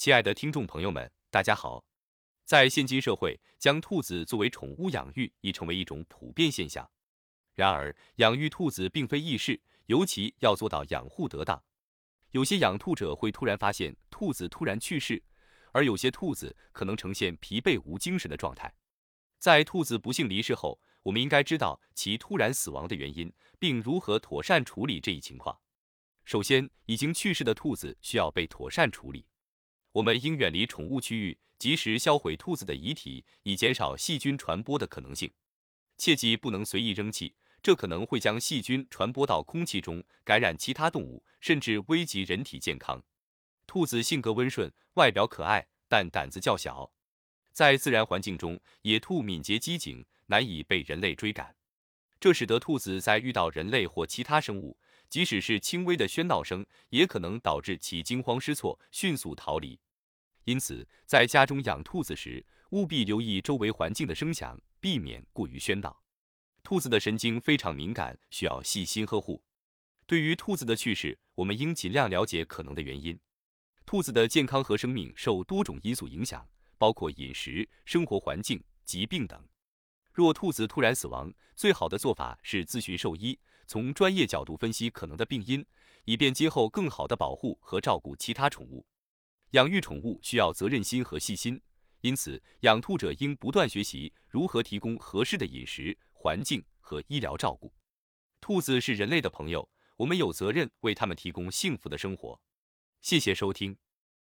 亲爱的听众朋友们，大家好。在现今社会，将兔子作为宠物养育已成为一种普遍现象。然而，养育兔子并非易事，尤其要做到养护得当。有些养兔者会突然发现兔子突然去世，而有些兔子可能呈现疲惫无精神的状态。在兔子不幸离世后，我们应该知道其突然死亡的原因，并如何妥善处理这一情况。首先，已经去世的兔子需要被妥善处理。我们应远离宠物区域，及时销毁兔子的遗体，以减少细菌传播的可能性。切记不能随意扔弃，这可能会将细菌传播到空气中，感染其他动物，甚至危及人体健康。兔子性格温顺，外表可爱，但胆子较小。在自然环境中，野兔敏捷机警，难以被人类追赶，这使得兔子在遇到人类或其他生物。即使是轻微的喧闹声，也可能导致其惊慌失措，迅速逃离。因此，在家中养兔子时，务必留意周围环境的声响，避免过于喧闹。兔子的神经非常敏感，需要细心呵护。对于兔子的去世，我们应尽量了解可能的原因。兔子的健康和生命受多种因素影响，包括饮食、生活环境、疾病等。若兔子突然死亡，最好的做法是咨询兽医。从专业角度分析可能的病因，以便今后更好的保护和照顾其他宠物。养育宠物需要责任心和细心，因此养兔者应不断学习如何提供合适的饮食、环境和医疗照顾。兔子是人类的朋友，我们有责任为它们提供幸福的生活。谢谢收听。